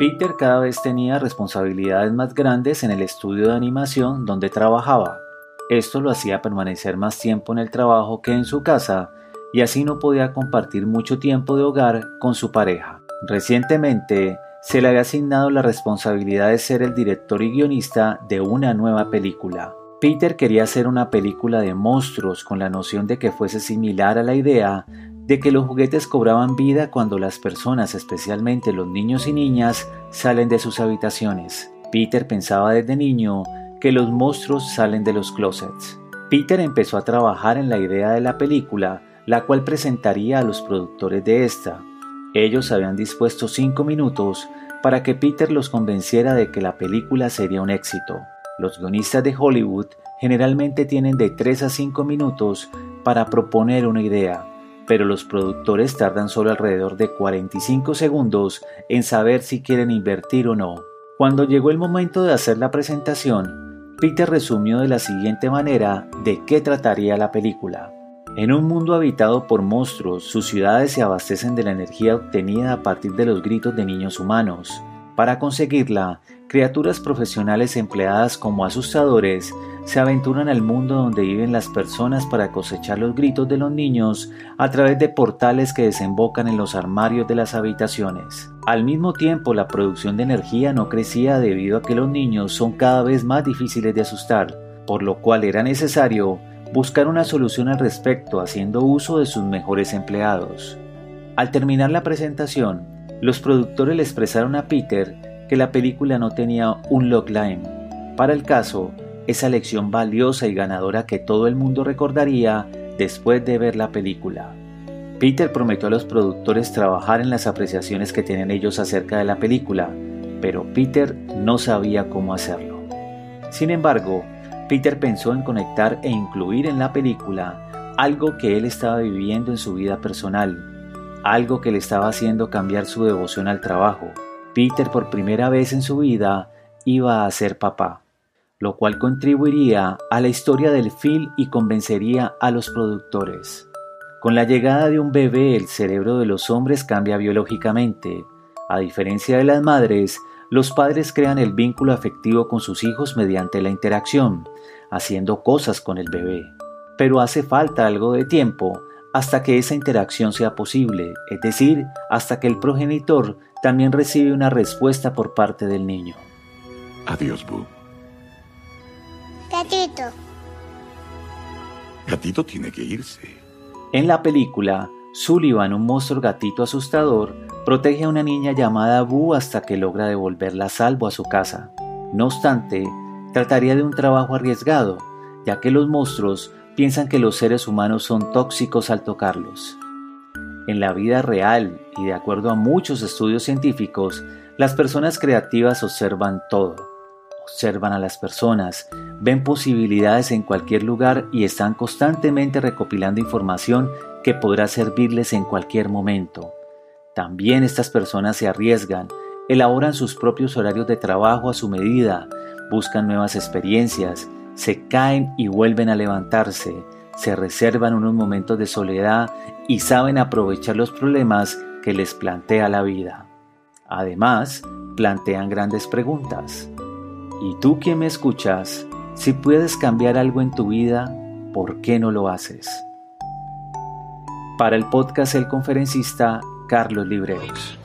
Peter cada vez tenía responsabilidades más grandes en el estudio de animación donde trabajaba. Esto lo hacía permanecer más tiempo en el trabajo que en su casa y así no podía compartir mucho tiempo de hogar con su pareja. Recientemente se le había asignado la responsabilidad de ser el director y guionista de una nueva película. Peter quería hacer una película de monstruos con la noción de que fuese similar a la idea de que los juguetes cobraban vida cuando las personas, especialmente los niños y niñas, salen de sus habitaciones. Peter pensaba desde niño que los monstruos salen de los closets. Peter empezó a trabajar en la idea de la película, la cual presentaría a los productores de esta. Ellos habían dispuesto cinco minutos para que Peter los convenciera de que la película sería un éxito. Los guionistas de Hollywood generalmente tienen de 3 a 5 minutos para proponer una idea pero los productores tardan solo alrededor de 45 segundos en saber si quieren invertir o no. Cuando llegó el momento de hacer la presentación, Peter resumió de la siguiente manera de qué trataría la película. En un mundo habitado por monstruos, sus ciudades se abastecen de la energía obtenida a partir de los gritos de niños humanos. Para conseguirla, criaturas profesionales empleadas como asustadores se aventuran al mundo donde viven las personas para cosechar los gritos de los niños a través de portales que desembocan en los armarios de las habitaciones. Al mismo tiempo, la producción de energía no crecía debido a que los niños son cada vez más difíciles de asustar, por lo cual era necesario buscar una solución al respecto haciendo uso de sus mejores empleados. Al terminar la presentación, los productores le expresaron a Peter que la película no tenía un logline. Para el caso, esa lección valiosa y ganadora que todo el mundo recordaría después de ver la película. Peter prometió a los productores trabajar en las apreciaciones que tienen ellos acerca de la película, pero Peter no sabía cómo hacerlo. Sin embargo, Peter pensó en conectar e incluir en la película algo que él estaba viviendo en su vida personal, algo que le estaba haciendo cambiar su devoción al trabajo. Peter por primera vez en su vida iba a ser papá lo cual contribuiría a la historia del film y convencería a los productores. Con la llegada de un bebé el cerebro de los hombres cambia biológicamente. A diferencia de las madres, los padres crean el vínculo afectivo con sus hijos mediante la interacción, haciendo cosas con el bebé. Pero hace falta algo de tiempo hasta que esa interacción sea posible, es decir, hasta que el progenitor también recibe una respuesta por parte del niño. Adiós, Boo. Gatito. Gatito tiene que irse. En la película, Sullivan, un monstruo gatito asustador, protege a una niña llamada Boo hasta que logra devolverla a salvo a su casa. No obstante, trataría de un trabajo arriesgado, ya que los monstruos piensan que los seres humanos son tóxicos al tocarlos. En la vida real y de acuerdo a muchos estudios científicos, las personas creativas observan todo observan a las personas, ven posibilidades en cualquier lugar y están constantemente recopilando información que podrá servirles en cualquier momento. También estas personas se arriesgan, elaboran sus propios horarios de trabajo a su medida, buscan nuevas experiencias, se caen y vuelven a levantarse, se reservan unos momentos de soledad y saben aprovechar los problemas que les plantea la vida. Además, plantean grandes preguntas. Y tú que me escuchas, si puedes cambiar algo en tu vida, ¿por qué no lo haces? Para el podcast El Conferencista, Carlos Libreros.